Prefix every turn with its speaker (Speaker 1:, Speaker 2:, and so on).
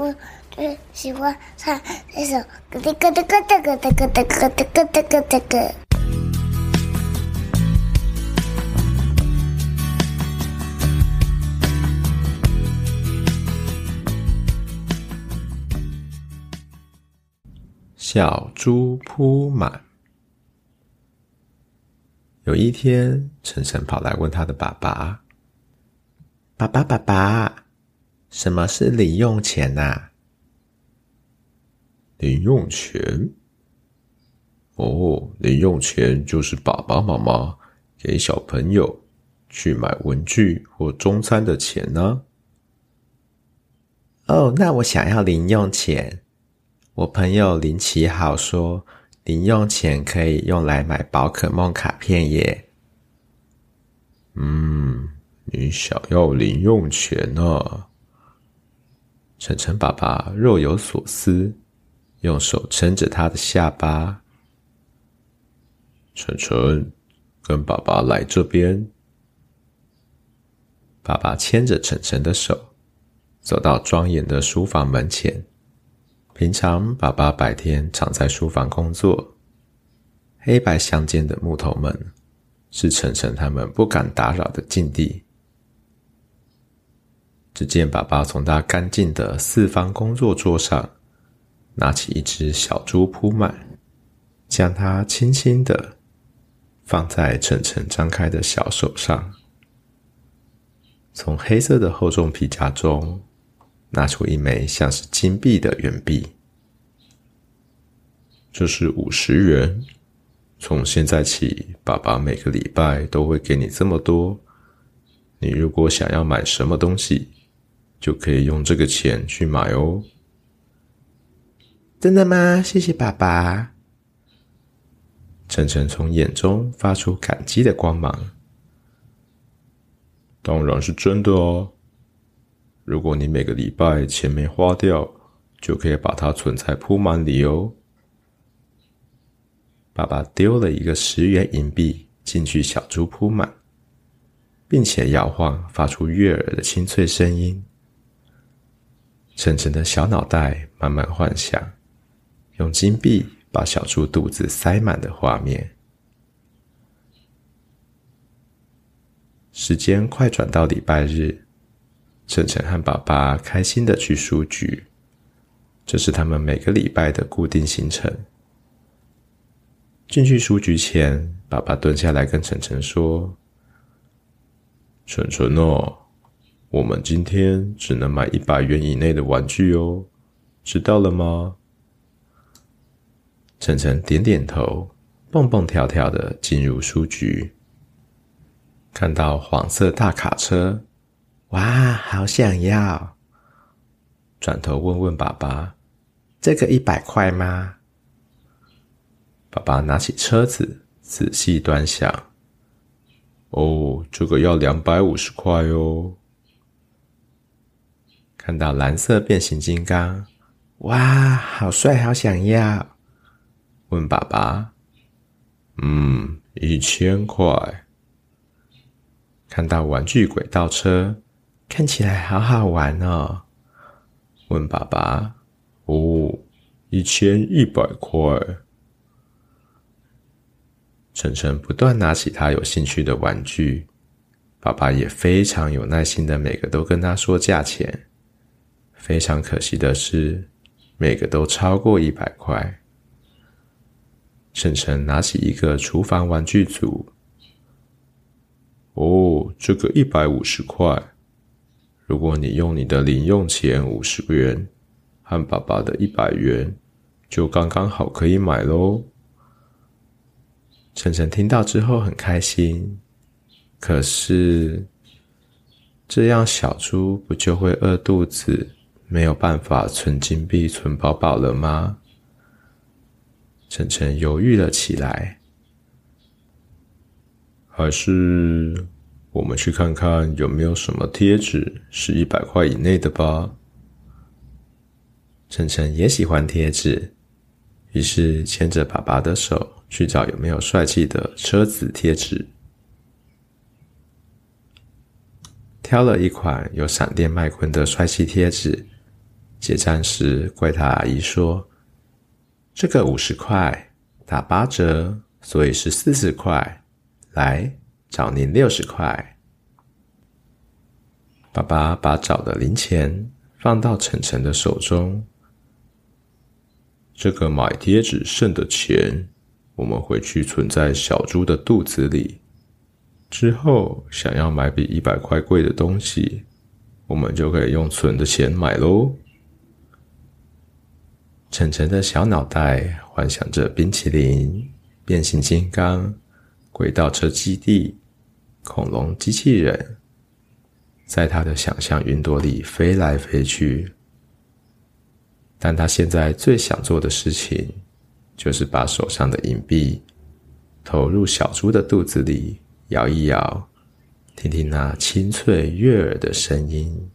Speaker 1: 我最喜欢唱这首咯哒咯哒咯哒咯哒咯哒咯哒咯哒咯哒咯。
Speaker 2: 小猪扑满。有一天，晨晨跑来问他的爸爸：“爸爸，爸爸。”什么是零用钱呐、啊？
Speaker 3: 零用钱？哦，零用钱就是爸爸妈妈给小朋友去买文具或中餐的钱呢、
Speaker 2: 啊。哦，那我想要零用钱。我朋友林奇好说，零用钱可以用来买宝可梦卡片耶。
Speaker 3: 嗯，你想要零用钱呢、啊？
Speaker 2: 晨晨爸爸若有所思，用手撑着他的下巴。
Speaker 3: 晨晨，跟爸爸来这边。
Speaker 2: 爸爸牵着晨晨的手，走到庄严的书房门前。平常爸爸白天常在书房工作，黑白相间的木头门是晨晨他们不敢打扰的禁地。只见爸爸从他干净的四方工作桌上拿起一只小猪扑满，将它轻轻的放在晨晨张开的小手上，从黑色的厚重皮夹中拿出一枚像是金币的圆币，
Speaker 3: 这是五十元。从现在起，爸爸每个礼拜都会给你这么多。你如果想要买什么东西，就可以用这个钱去买哦。
Speaker 2: 真的吗？谢谢爸爸。晨晨从眼中发出感激的光芒。
Speaker 3: 当然是真的哦。如果你每个礼拜钱没花掉，就可以把它存在铺满里哦。
Speaker 2: 爸爸丢了一个十元银币进去小猪铺满，并且摇晃，发出悦耳的清脆声音。晨晨的小脑袋慢慢幻想，用金币把小猪肚子塞满的画面。时间快转到礼拜日，晨晨和爸爸开心的去书局，这是他们每个礼拜的固定行程。进去书局前，爸爸蹲下来跟晨晨说：“
Speaker 3: 晨晨哦。”我们今天只能买一百元以内的玩具哦，知道了吗？
Speaker 2: 晨晨点点头，蹦蹦跳跳的进入书局，看到黄色大卡车，哇，好想要！转头问问爸爸：“这个一百块吗？”爸爸拿起车子，仔细端详。
Speaker 3: 哦，这个要两百五十块哦。
Speaker 2: 看到蓝色变形金刚，哇，好帅，好想要！问爸爸，
Speaker 3: 嗯，一千块。
Speaker 2: 看到玩具轨道车，看起来好好玩哦。问爸爸，
Speaker 3: 哦，一千一百块。
Speaker 2: 晨晨不断拿起他有兴趣的玩具，爸爸也非常有耐心的每个都跟他说价钱。非常可惜的是，每个都超过一百块。晨晨拿起一个厨房玩具组，
Speaker 3: 哦，这个一百五十块。如果你用你的零用钱五十元和爸爸的一百元，就刚刚好可以买喽。
Speaker 2: 晨晨听到之后很开心，可是这样小猪不就会饿肚子？没有办法存金币存宝宝了吗？晨晨犹豫了起来。
Speaker 3: 还是我们去看看有没有什么贴纸是一百块以内的吧。
Speaker 2: 晨晨也喜欢贴纸，于是牵着爸爸的手去找有没有帅气的车子贴纸。挑了一款有闪电麦昆的帅气贴纸。结账时，柜台阿姨说：“这个五十块，打八折，所以是四十块。来，找您六十块。”爸爸把找的零钱放到晨晨的手中。这个买贴纸剩的钱，我们回去存在小猪的肚子里。之后想要买比一百块贵的东西，我们就可以用存的钱买喽。晨晨的小脑袋幻想着冰淇淋、变形金刚、轨道车基地、恐龙机器人，在他的想象云朵里飞来飞去。但他现在最想做的事情，就是把手上的硬币投入小猪的肚子里，摇一摇，听听那清脆悦耳的声音。